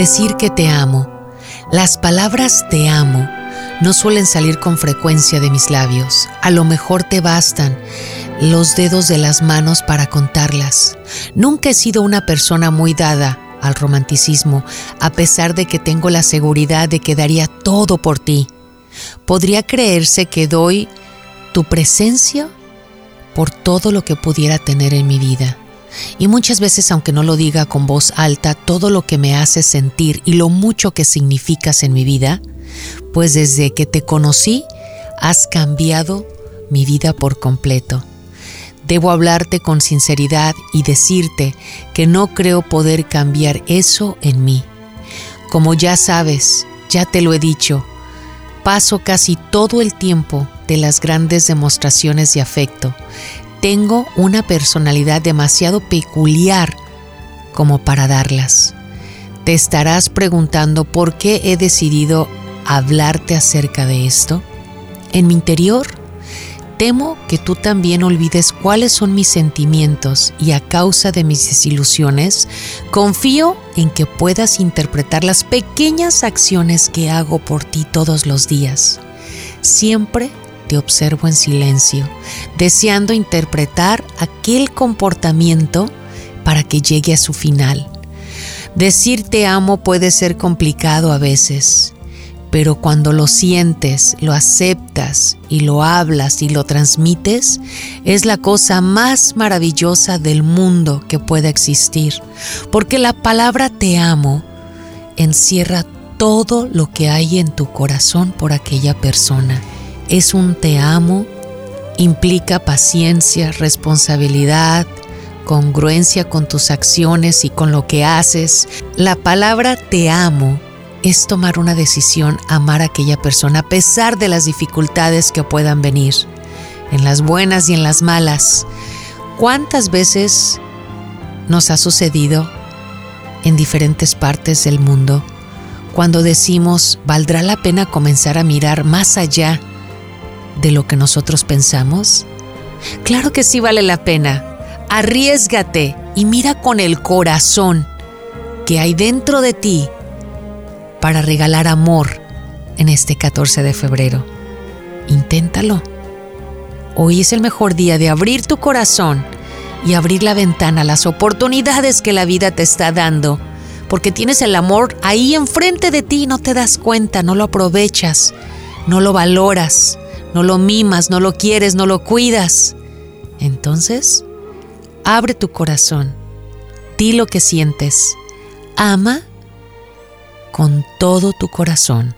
Decir que te amo. Las palabras te amo no suelen salir con frecuencia de mis labios. A lo mejor te bastan los dedos de las manos para contarlas. Nunca he sido una persona muy dada al romanticismo, a pesar de que tengo la seguridad de que daría todo por ti. Podría creerse que doy tu presencia por todo lo que pudiera tener en mi vida. Y muchas veces, aunque no lo diga con voz alta, todo lo que me hace sentir y lo mucho que significas en mi vida, pues desde que te conocí, has cambiado mi vida por completo. Debo hablarte con sinceridad y decirte que no creo poder cambiar eso en mí. Como ya sabes, ya te lo he dicho, paso casi todo el tiempo de las grandes demostraciones de afecto. Tengo una personalidad demasiado peculiar como para darlas. Te estarás preguntando por qué he decidido hablarte acerca de esto. En mi interior Temo que tú también olvides cuáles son mis sentimientos y a causa de mis desilusiones, confío en que puedas interpretar las pequeñas acciones que hago por ti todos los días. Siempre te observo en silencio, deseando interpretar aquel comportamiento para que llegue a su final. Decir te amo puede ser complicado a veces pero cuando lo sientes, lo aceptas y lo hablas y lo transmites, es la cosa más maravillosa del mundo que pueda existir, porque la palabra te amo encierra todo lo que hay en tu corazón por aquella persona. Es un te amo, implica paciencia, responsabilidad, congruencia con tus acciones y con lo que haces. La palabra te amo es tomar una decisión, amar a aquella persona a pesar de las dificultades que puedan venir, en las buenas y en las malas. ¿Cuántas veces nos ha sucedido en diferentes partes del mundo cuando decimos, ¿valdrá la pena comenzar a mirar más allá de lo que nosotros pensamos? Claro que sí vale la pena. Arriesgate y mira con el corazón que hay dentro de ti para regalar amor en este 14 de febrero. Inténtalo. Hoy es el mejor día de abrir tu corazón y abrir la ventana a las oportunidades que la vida te está dando, porque tienes el amor ahí enfrente de ti y no te das cuenta, no lo aprovechas, no lo valoras, no lo mimas, no lo quieres, no lo cuidas. Entonces, abre tu corazón, di lo que sientes, ama con todo tu corazón.